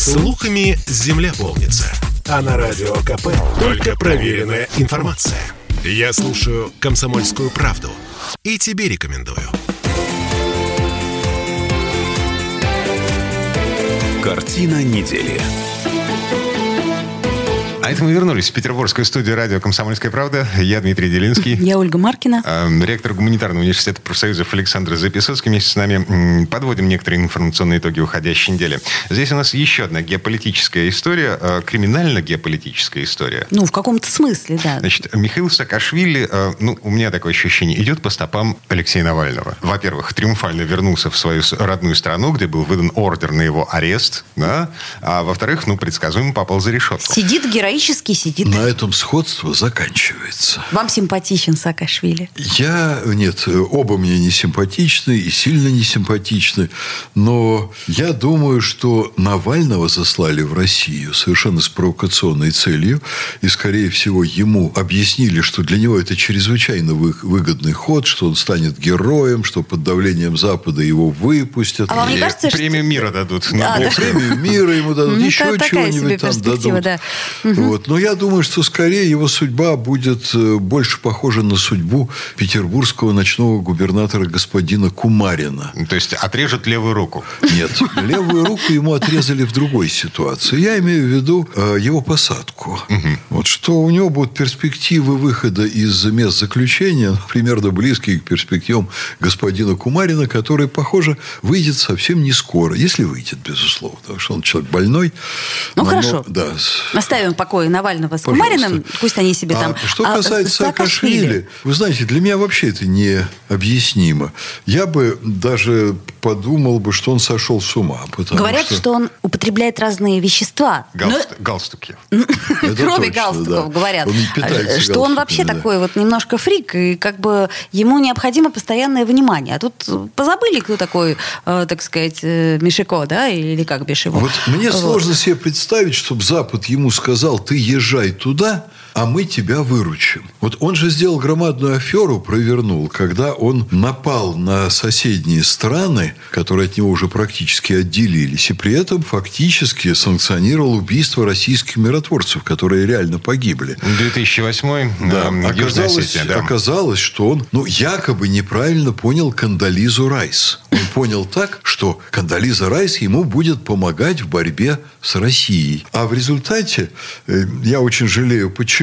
Слухами земля полнится. А на радио КП только проверенная информация. Я слушаю «Комсомольскую правду» и тебе рекомендую. Картина недели. А это мы вернулись в петербургскую студию радио «Комсомольская правда». Я Дмитрий Делинский. Я Ольга Маркина. Эм, ректор гуманитарного университета профсоюзов Александр Записоцкий вместе с нами подводим некоторые информационные итоги уходящей недели. Здесь у нас еще одна геополитическая история, э, криминально-геополитическая история. Ну, в каком-то смысле, да. Значит, Михаил Саакашвили, э, ну, у меня такое ощущение, идет по стопам Алексея Навального. Во-первых, триумфально вернулся в свою родную страну, где был выдан ордер на его арест, да? А во-вторых, ну, предсказуемо попал за решетку. Сидит героически сидит. На этом сходство заканчивается. Вам симпатичен Саакашвили? Я, нет, оба мне не симпатичны и сильно не симпатичны, но я думаю, что Навального заслали в Россию совершенно с провокационной целью, и, скорее всего, ему объяснили, что для него это чрезвычайно выгодный ход, что он станет героем, что под давлением Запада его выпустят. А вам не кажется, премию что... мира дадут. Да, да. Премию мира ему дадут, Ну, еще чего-нибудь там дадут. да. Вот. Но я думаю, что скорее его судьба будет э, больше похожа на судьбу петербургского ночного губернатора господина Кумарина. То есть отрежут левую руку. Нет, левую руку ему отрезали в другой ситуации. Я имею в виду э, его посадку. Вот что у него будут перспективы выхода из мест заключения, ну, примерно близкие к перспективам господина Кумарина, который, похоже, выйдет совсем не скоро, если выйдет, безусловно, потому что он человек больной. Ну, Но- хорошо. Да, с- Оставим в покое Навального с Пожалуйста. Кумариным. Пусть они себе А там... что А касается Саакашвили? Саакашвили, вы знаете, для меня вообще это необъяснимо. Я бы даже подумал бы, что он сошел с ума. Говорят, что... он употребляет разные вещества. Галст- Галстуки. Это Кроме точно, галстуков, говорят. Питается что он вообще такой вот немножко фрик, и как бы ему необходимо постоянное внимание. А тут позабыли, кто такой, э, так сказать, э, Мишико, да, или как бишь его. Вот мне сложно себе представить, чтобы Запад ему сказал, ты езжай туда, а мы тебя выручим. Вот он же сделал громадную аферу, провернул, когда он напал на соседние страны, которые от него уже практически отделились, и при этом фактически санкционировал убийство российских миротворцев, которые реально погибли. 2008 Да, эм, Южная оказалось, Осетия, да. оказалось, что он, ну, якобы неправильно понял Кандализу Райс. Он понял так, что Кандализа Райс ему будет помогать в борьбе с Россией. А в результате, э, я очень жалею, почему,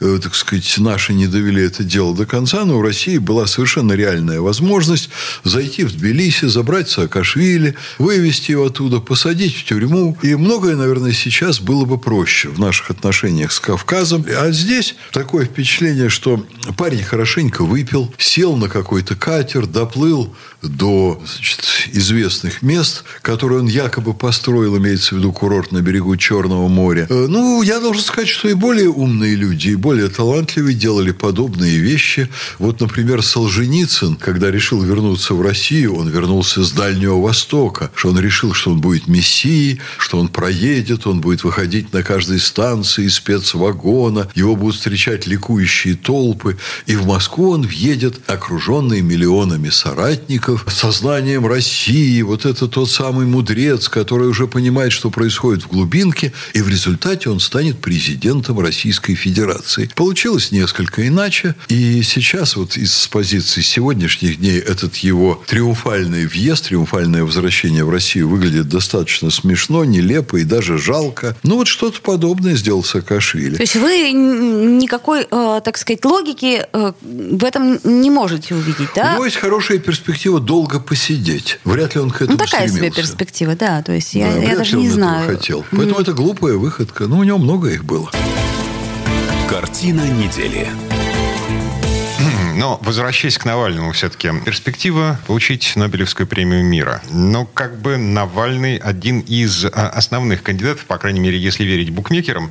э, так сказать, наши не довели это дело до конца, но у России была совершенно реальная возможность зайти в Тбилиси, забрать Саакашвили, вывести его оттуда, посадить в тюрьму. И многое, наверное, сейчас было бы проще в наших отношениях с Кавказом. А здесь такое впечатление, что парень хорошенько выпил, сел на какой-то катер, доплыл до значит, известных мест, которые он якобы построил, имеется в виду курорт на берегу Черного моря. Э, Ну, я должен сказать, что и более умные люди, и более талантливые делали подобные вещи. Вот, например, Солженицын, когда решил вернуться в Россию, он вернулся с Дальнего Востока, что он решил, что он будет мессией, что он проедет, он будет выходить на каждой станции из спецвагона, его будут встречать ликующие толпы, и в Москву он въедет, окруженный миллионами соратников, сознанием России, вот это тот самый мудрец, который уже понимает, что происходит в глубинке, и в результате он станет президентом Российской Федерации. Получилось несколько иначе, и сейчас вот из позиции сегодняшних дней этот его триумфальный въезд, триумфальное возвращение в Россию выглядит достаточно смешно, нелепо и даже жалко. Ну, вот что-то подобное сделал Саакашвили. То есть вы никакой, э, так сказать, логики э, в этом не можете увидеть, У да? него есть хорошая перспектива долго посидеть. Вряд ли он к этому Ну, такая себе стремился. перспектива, да. То есть Да, я, я вряд даже ли он не этого знаю. хотел. Поэтому это глупая выходка. Ну, у него много их было. Картина недели. Но, возвращаясь к Навальному, все-таки перспектива получить Нобелевскую премию мира. Но как бы Навальный один из а, основных кандидатов, по крайней мере, если верить букмекерам,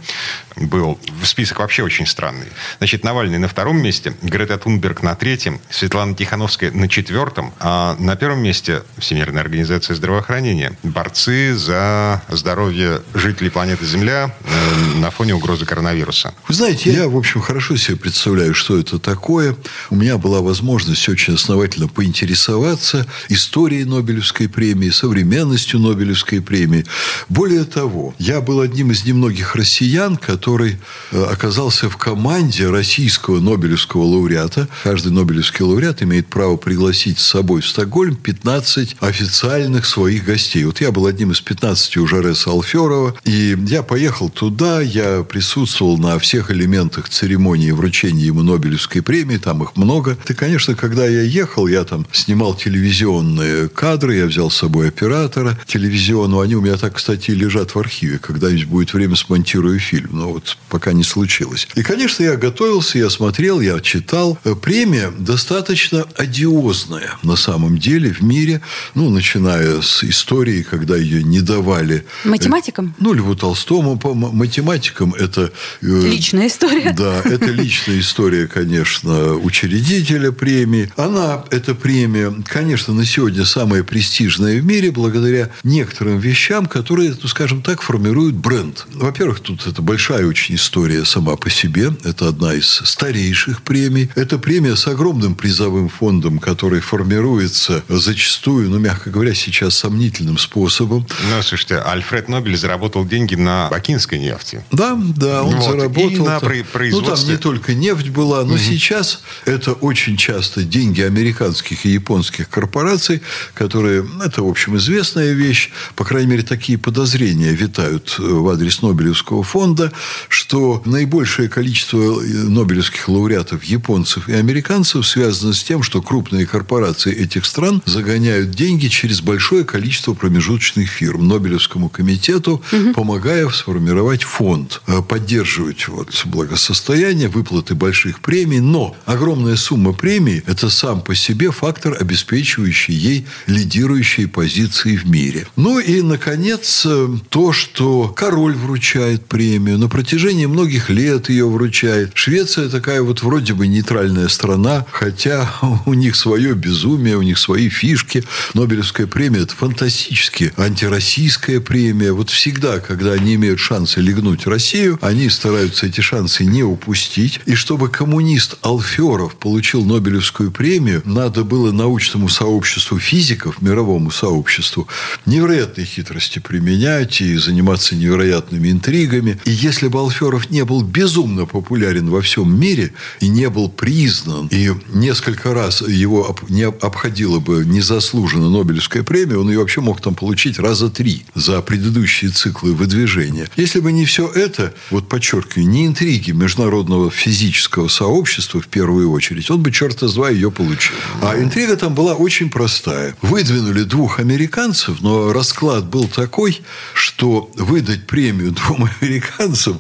был. Список вообще очень странный. Значит, Навальный на втором месте, Грета Тунберг на третьем, Светлана Тихановская на четвертом, а на первом месте Всемирная организация здравоохранения. Борцы за здоровье жителей планеты Земля э, на фоне угрозы коронавируса. Вы знаете, я, в общем, хорошо себе представляю, что это такое. У меня была возможность очень основательно поинтересоваться историей Нобелевской премии, современностью Нобелевской премии. Более того, я был одним из немногих россиян, который э, оказался в команде российского Нобелевского лауреата. Каждый Нобелевский лауреат имеет право пригласить с собой в Стокгольм 15 официальных своих гостей. Вот я был одним из 15 у Жареса Алферова, и я поехал туда, я присутствовал на всех элементах церемонии вручения ему Нобелевской премии, там их много. И, конечно, когда я ехал, я там снимал телевизионные кадры, я взял с собой оператора телевизионного, они у меня так, кстати, лежат в архиве, когда-нибудь будет время смонтирую фильм, но вот пока не случилось. И, конечно, я готовился, я смотрел, я читал. Премия достаточно одиозная на самом деле в мире, ну, начиная с истории, когда ее не давали... Математикам? Ну, Льву Толстому, по математикам это... Э, личная история. Да, это личная история, конечно, учредителя премии. Она, эта премия, конечно, на сегодня самая престижная в мире благодаря некоторым вещам, которые, ну, скажем так, формируют бренд. Во-первых, тут это большая очень история сама по себе. Это одна из старейших премий. Это премия с огромным призовым фондом, который формируется зачастую, ну, мягко говоря, сейчас сомнительным способом. Ну, слушайте, Альфред Нобель заработал деньги на бакинской нефти. Да, да, он вот. заработал. И на производстве. Ну, там не только нефть была, но угу. сейчас это очень часто деньги американских и японских корпораций, которые, это, в общем, известная вещь, по крайней мере, такие подозрения витают в адрес Нобелевского фонда, что наибольшее количество нобелевских лауреатов японцев и американцев связано с тем, что крупные корпорации этих стран загоняют деньги через большое количество промежуточных фирм Нобелевскому комитету, угу. помогая сформировать фонд, э, поддерживать вот благосостояние, выплаты больших премий. Но огромная сумма премий – это сам по себе фактор, обеспечивающий ей лидирующие позиции в мире. Ну и, наконец, э, то, что король вручает премию. На протяжении многих лет ее вручает. Швеция такая вот вроде бы нейтральная страна, хотя у них свое безумие, у них свои фишки. Нобелевская премия – это фантастически антироссийская премия. Вот всегда, когда они имеют шансы легнуть Россию, они стараются эти шансы не упустить. И чтобы коммунист Алферов получил Нобелевскую премию, надо было научному сообществу физиков, мировому сообществу, невероятные хитрости применять и заниматься невероятными интригами. И если бы Алферов не был безумно популярен во всем мире и не был признан, и несколько раз его не обходила бы незаслуженно Нобелевская премия, он ее вообще мог там получить раза три за предыдущие циклы выдвижения. Если бы не все это, вот подчеркиваю, не интриги международного физического сообщества в первую очередь, он бы черта с два ее получил. А интрига там была очень простая. Выдвинули двух американцев, но расклад был такой, что выдать премию двум американцам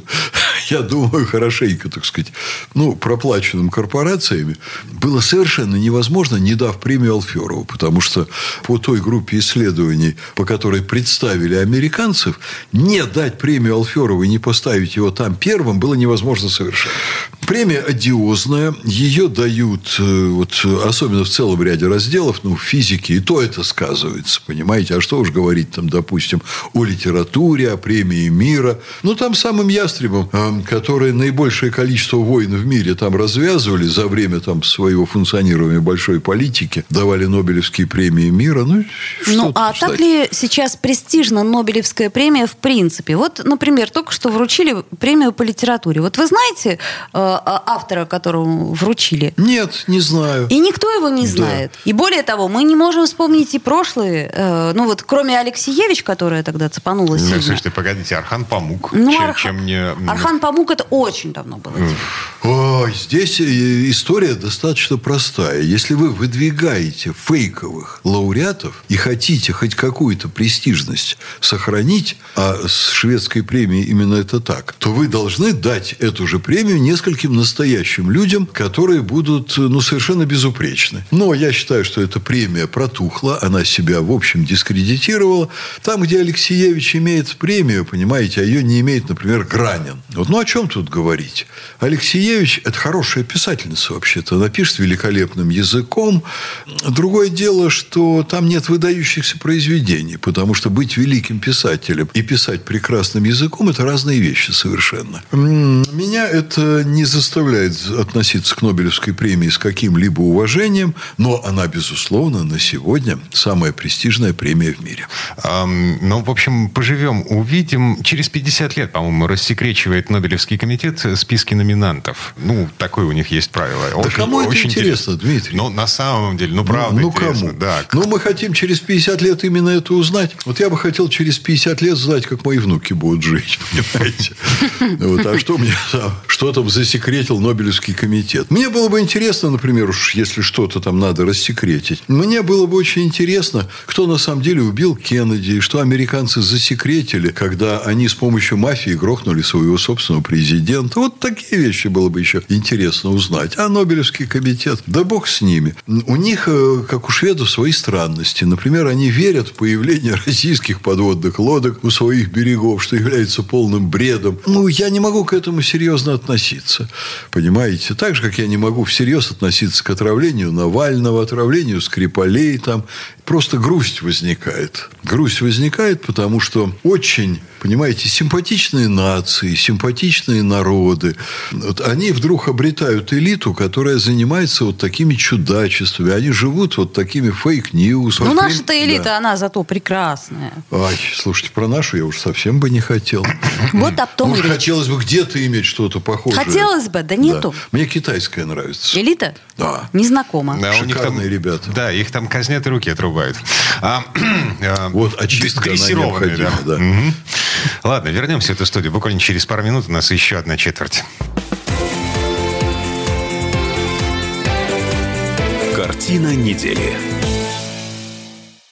я думаю, хорошенько, так сказать, ну, проплаченным корпорациями, было совершенно невозможно, не дав премию Алферову. Потому что по той группе исследований, по которой представили американцев, не дать премию Алферову и не поставить его там первым было невозможно совершенно. Премия одиозная. Ее дают, э, вот, особенно в целом ряде разделов, ну, в физике, и то это сказывается, понимаете? А что уж говорить там, допустим, о литературе, о премии мира. Ну, там самым ястребом, э, которые наибольшее количество войн в мире там развязывали за время там своего функционирования большой политики, давали Нобелевские премии мира. Ну, ну а так сказать? ли сейчас престижна Нобелевская премия в принципе? Вот, например, только что вручили премию по литературе. Вот вы знаете, э, а, автора, которому вручили? Нет, не знаю. И никто его не знает. Да. И более того, мы не можем вспомнить и прошлые, э, ну вот кроме Алексеевич, которая тогда цепанулась. Ну, слушайте, погодите, Архан Памук. Ну, чем, Арх... чем мне... Архан Памук это очень давно было. Ой, здесь э, история достаточно простая. Если вы выдвигаете фейковых лауреатов и хотите хоть какую-то престижность сохранить, а с шведской премией именно это так, то вы должны дать эту же премию нескольким настоящим людям, которые будут ну, совершенно безупречны. Но я считаю, что эта премия протухла, она себя, в общем, дискредитировала. Там, где Алексеевич имеет премию, понимаете, а ее не имеет, например, Гранин. Вот Ну, о чем тут говорить? Алексеевич – это хорошая писательница вообще-то. Она пишет великолепным языком. Другое дело, что там нет выдающихся произведений, потому что быть великим писателем и писать прекрасным языком – это разные вещи совершенно. Меня это не заставляет относиться к Нобелевской премии с каким-либо уважением, но она, безусловно, на сегодня самая престижная премия в мире. Эм, ну, в общем, поживем, увидим. Через 50 лет, по-моему, рассекречивает Нобелевский комитет списки номинантов. Ну, такое у них есть правило. Да очень, кому это очень интересно, интересно, Дмитрий? Ну, на самом деле, ну, правда Ну, ну кому? Да. Ну, мы хотим через 50 лет именно это узнать. Вот я бы хотел через 50 лет знать, как мои внуки будут жить, понимаете? Вот, а что мне что там засекретил Нобелевский комитет? Мне было бы интересно, например, уж если что-то там надо рассекретить. Мне было бы очень интересно, кто на самом деле убил Кеннеди, и что американцы засекретили, когда они с помощью мафии грохнули своего собственного президента. Вот такие вещи было бы еще интересно узнать. А Нобелевский комитет, да бог с ними. У них, э, как у шведов, свои странности. Например, они верят в появление российских подводных лодок у своих берегов, что является полным бредом. Ну, я не могу к этому серьезно относиться. Понимаете? Так же, как я не могу всерьез относиться к отравлению Навального, отравлению Скрипалей там. Просто грусть возникает. Грусть возникает, потому что очень понимаете, симпатичные нации, симпатичные народы, вот они вдруг обретают элиту, которая занимается вот такими чудачествами. Они живут вот такими fake news. Ну, наша-то элита, да. она зато прекрасная. Ай, слушайте, про нашу я уж совсем бы не хотел. Вот об том Может, хотелось бы где-то иметь что-то похожее. Хотелось бы, да нету. Да. Мне китайская нравится. Элита? Да. Незнакомо. Да, Шикарные там, ребята. Да, их там казнят и руки отрубают. А, а, вот очистка она необходима. Да. Да. Угу. Ладно, вернемся в эту студию. Буквально через пару минут у нас еще одна четверть. Картина недели.